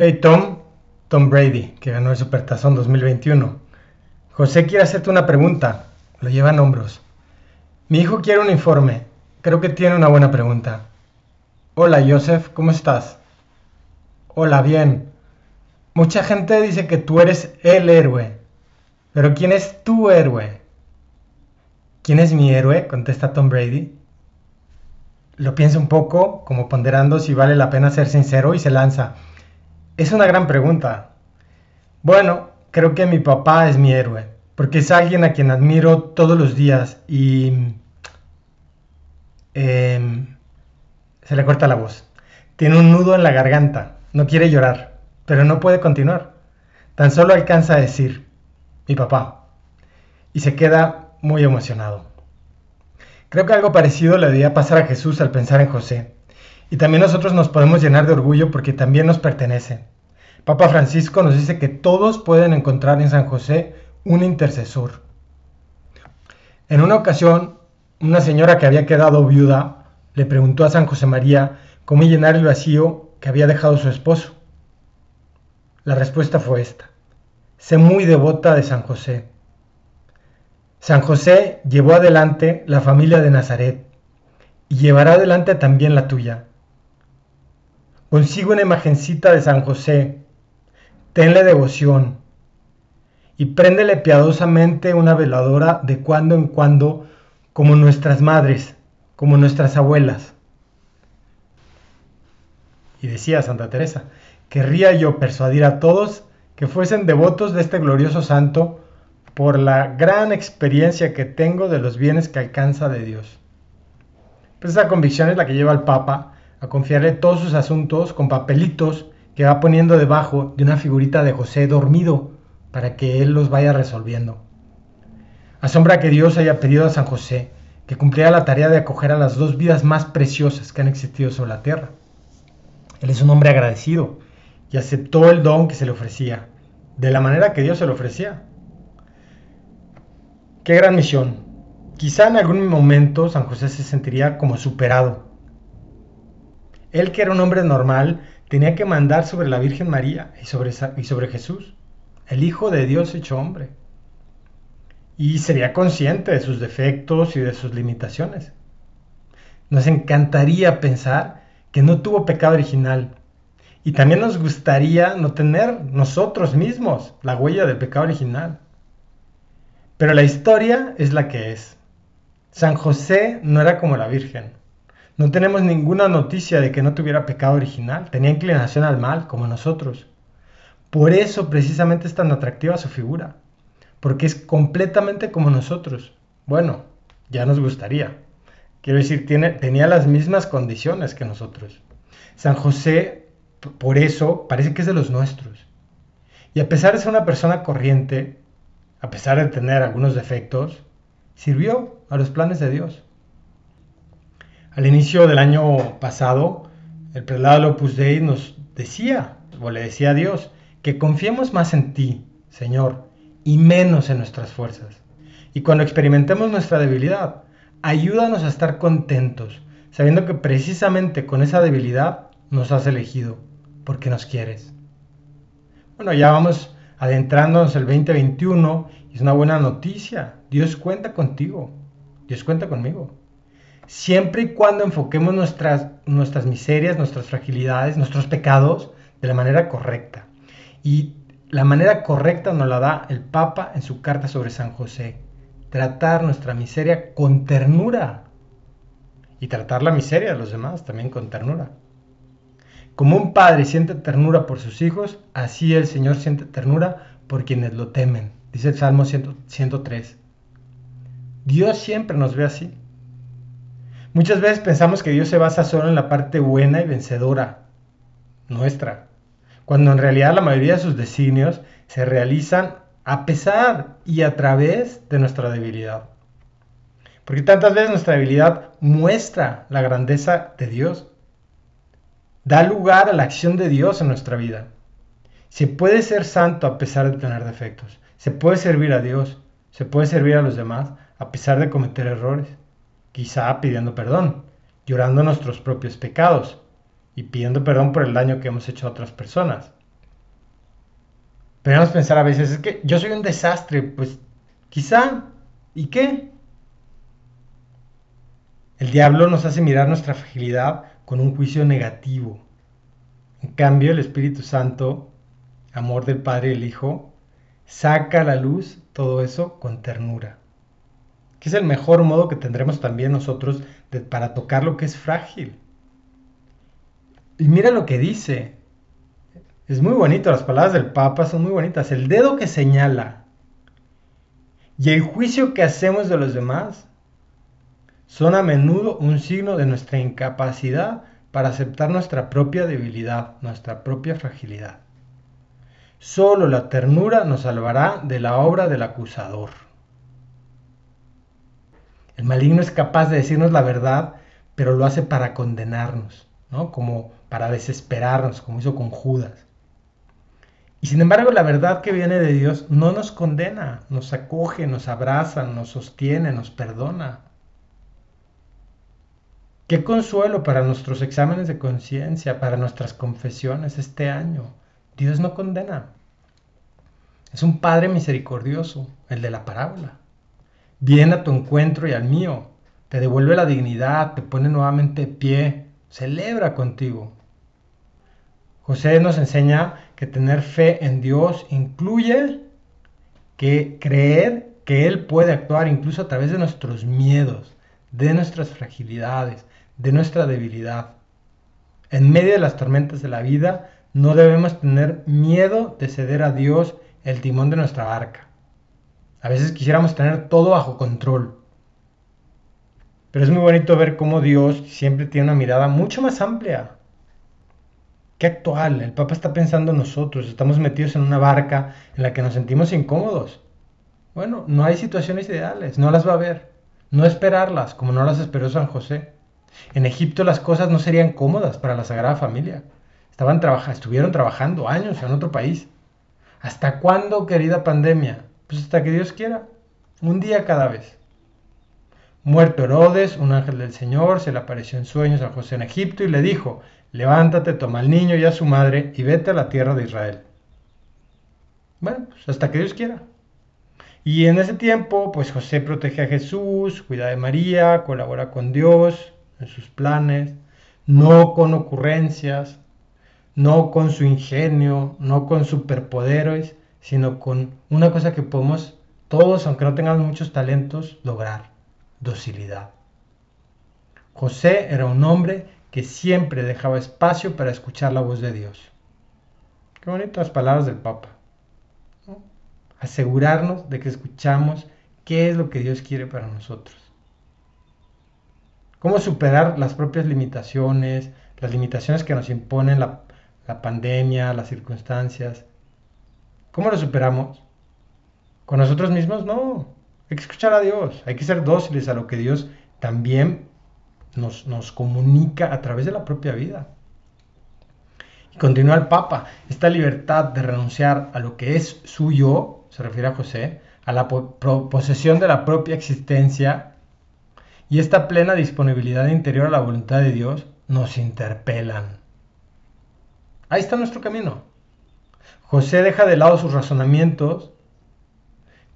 Hey Tom, Tom Brady, que ganó el Supertazón 2021. José quiere hacerte una pregunta. Lo lleva en hombros. Mi hijo quiere un informe. Creo que tiene una buena pregunta. Hola Joseph, ¿cómo estás? Hola, bien. Mucha gente dice que tú eres el héroe. Pero ¿quién es tu héroe? ¿Quién es mi héroe? Contesta Tom Brady. Lo piensa un poco, como ponderando si vale la pena ser sincero, y se lanza. Es una gran pregunta. Bueno, creo que mi papá es mi héroe, porque es alguien a quien admiro todos los días y... Em, se le corta la voz. Tiene un nudo en la garganta, no quiere llorar, pero no puede continuar. Tan solo alcanza a decir, mi papá, y se queda muy emocionado. Creo que algo parecido le debía pasar a Jesús al pensar en José. Y también nosotros nos podemos llenar de orgullo porque también nos pertenece. Papa Francisco nos dice que todos pueden encontrar en San José un intercesor. En una ocasión, una señora que había quedado viuda le preguntó a San José María cómo llenar el vacío que había dejado su esposo. La respuesta fue esta. Sé muy devota de San José. San José llevó adelante la familia de Nazaret y llevará adelante también la tuya. Consigo una imagencita de San José, tenle devoción y préndele piadosamente una veladora de cuando en cuando como nuestras madres, como nuestras abuelas. Y decía Santa Teresa, querría yo persuadir a todos que fuesen devotos de este glorioso santo por la gran experiencia que tengo de los bienes que alcanza de Dios. Pues esa convicción es la que lleva al Papa a confiarle todos sus asuntos con papelitos que va poniendo debajo de una figurita de José dormido para que él los vaya resolviendo. Asombra que Dios haya pedido a San José que cumpliera la tarea de acoger a las dos vidas más preciosas que han existido sobre la tierra. Él es un hombre agradecido y aceptó el don que se le ofrecía, de la manera que Dios se lo ofrecía. Qué gran misión. Quizá en algún momento San José se sentiría como superado, él que era un hombre normal, tenía que mandar sobre la Virgen María y sobre, y sobre Jesús, el Hijo de Dios hecho hombre. Y sería consciente de sus defectos y de sus limitaciones. Nos encantaría pensar que no tuvo pecado original. Y también nos gustaría no tener nosotros mismos la huella del pecado original. Pero la historia es la que es. San José no era como la Virgen. No tenemos ninguna noticia de que no tuviera pecado original, tenía inclinación al mal, como nosotros. Por eso precisamente es tan atractiva su figura, porque es completamente como nosotros. Bueno, ya nos gustaría. Quiero decir, tenía las mismas condiciones que nosotros. San José, por eso, parece que es de los nuestros. Y a pesar de ser una persona corriente, a pesar de tener algunos defectos, sirvió a los planes de Dios. Al inicio del año pasado, el prelado Opus Dei nos decía, o le decía a Dios, que confiemos más en ti, Señor, y menos en nuestras fuerzas. Y cuando experimentemos nuestra debilidad, ayúdanos a estar contentos, sabiendo que precisamente con esa debilidad nos has elegido, porque nos quieres. Bueno, ya vamos adentrándonos el 2021 y es una buena noticia. Dios cuenta contigo. Dios cuenta conmigo siempre y cuando enfoquemos nuestras, nuestras miserias, nuestras fragilidades, nuestros pecados de la manera correcta. Y la manera correcta nos la da el Papa en su carta sobre San José. Tratar nuestra miseria con ternura. Y tratar la miseria de los demás también con ternura. Como un padre siente ternura por sus hijos, así el Señor siente ternura por quienes lo temen. Dice el Salmo 103. Dios siempre nos ve así. Muchas veces pensamos que Dios se basa solo en la parte buena y vencedora nuestra, cuando en realidad la mayoría de sus designios se realizan a pesar y a través de nuestra debilidad. Porque tantas veces nuestra debilidad muestra la grandeza de Dios, da lugar a la acción de Dios en nuestra vida. Se puede ser santo a pesar de tener defectos, se puede servir a Dios, se puede servir a los demás a pesar de cometer errores quizá pidiendo perdón, llorando nuestros propios pecados y pidiendo perdón por el daño que hemos hecho a otras personas. Podríamos pensar a veces, es que yo soy un desastre, pues quizá, ¿y qué? El diablo nos hace mirar nuestra fragilidad con un juicio negativo. En cambio, el Espíritu Santo, amor del Padre y el Hijo, saca a la luz todo eso con ternura. Que es el mejor modo que tendremos también nosotros para tocar lo que es frágil. Y mira lo que dice. Es muy bonito, las palabras del Papa son muy bonitas. El dedo que señala y el juicio que hacemos de los demás son a menudo un signo de nuestra incapacidad para aceptar nuestra propia debilidad, nuestra propia fragilidad. Solo la ternura nos salvará de la obra del acusador. El maligno es capaz de decirnos la verdad, pero lo hace para condenarnos, ¿no? Como para desesperarnos, como hizo con Judas. Y sin embargo, la verdad que viene de Dios no nos condena, nos acoge, nos abraza, nos sostiene, nos perdona. Qué consuelo para nuestros exámenes de conciencia, para nuestras confesiones este año. Dios no condena. Es un Padre misericordioso, el de la parábola. Viene a tu encuentro y al mío. Te devuelve la dignidad, te pone nuevamente de pie, celebra contigo. José nos enseña que tener fe en Dios incluye que creer que Él puede actuar incluso a través de nuestros miedos, de nuestras fragilidades, de nuestra debilidad. En medio de las tormentas de la vida, no debemos tener miedo de ceder a Dios el timón de nuestra barca. A veces quisiéramos tener todo bajo control. Pero es muy bonito ver cómo Dios siempre tiene una mirada mucho más amplia. Qué actual. El Papa está pensando en nosotros. Estamos metidos en una barca en la que nos sentimos incómodos. Bueno, no hay situaciones ideales. No las va a haber. No esperarlas como no las esperó San José. En Egipto las cosas no serían cómodas para la Sagrada Familia. Estaban estuvieron trabajando años en otro país. ¿Hasta cuándo, querida pandemia? Pues hasta que Dios quiera. Un día cada vez. Muerto Herodes, un ángel del Señor se le apareció en sueños a José en Egipto y le dijo, levántate, toma al niño y a su madre y vete a la tierra de Israel. Bueno, pues hasta que Dios quiera. Y en ese tiempo, pues José protege a Jesús, cuida de María, colabora con Dios, en sus planes, no con ocurrencias, no con su ingenio, no con superpoderes, sino con una cosa que podemos todos, aunque no tengamos muchos talentos, lograr, docilidad. José era un hombre que siempre dejaba espacio para escuchar la voz de Dios. Qué bonitas palabras del Papa. Asegurarnos de que escuchamos qué es lo que Dios quiere para nosotros cómo superar las propias limitaciones, las limitaciones que nos imponen la, pandemia, las circunstancias. ¿Cómo lo superamos? ¿Con nosotros mismos? No. Hay que escuchar a Dios, hay que ser dóciles a lo que Dios también nos, nos comunica a través de la propia vida. Y continúa el Papa, esta libertad de renunciar a lo que es suyo, se refiere a José, a la posesión de la propia existencia y esta plena disponibilidad interior a la voluntad de Dios nos interpelan. Ahí está nuestro camino. José deja de lado sus razonamientos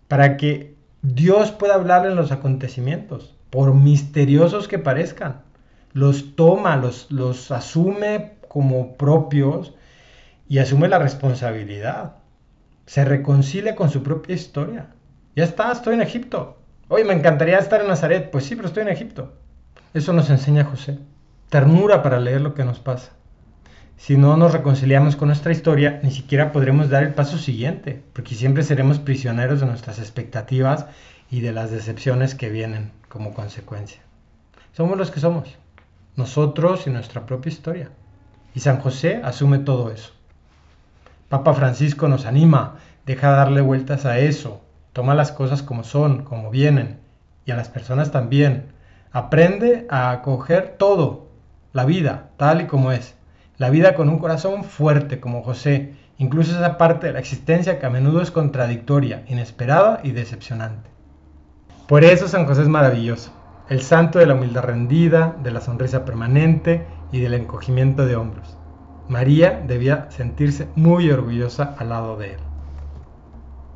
para que Dios pueda hablarle en los acontecimientos, por misteriosos que parezcan. Los toma, los, los asume como propios y asume la responsabilidad. Se reconcilia con su propia historia. Ya está, estoy en Egipto. Oye, me encantaría estar en Nazaret. Pues sí, pero estoy en Egipto. Eso nos enseña José. Ternura para leer lo que nos pasa. Si no nos reconciliamos con nuestra historia, ni siquiera podremos dar el paso siguiente, porque siempre seremos prisioneros de nuestras expectativas y de las decepciones que vienen como consecuencia. Somos los que somos, nosotros y nuestra propia historia. Y San José asume todo eso. Papa Francisco nos anima, deja darle vueltas a eso, Toma las cosas como son, como vienen, y a las personas también. Aprende a acoger todo, la vida, tal y como es. La vida con un corazón fuerte como José, incluso esa parte de la existencia que a menudo es contradictoria, inesperada y decepcionante. Por eso San José es maravilloso, el santo de la humildad rendida, de la sonrisa permanente y del encogimiento de hombros. María debía sentirse muy orgullosa al lado de él.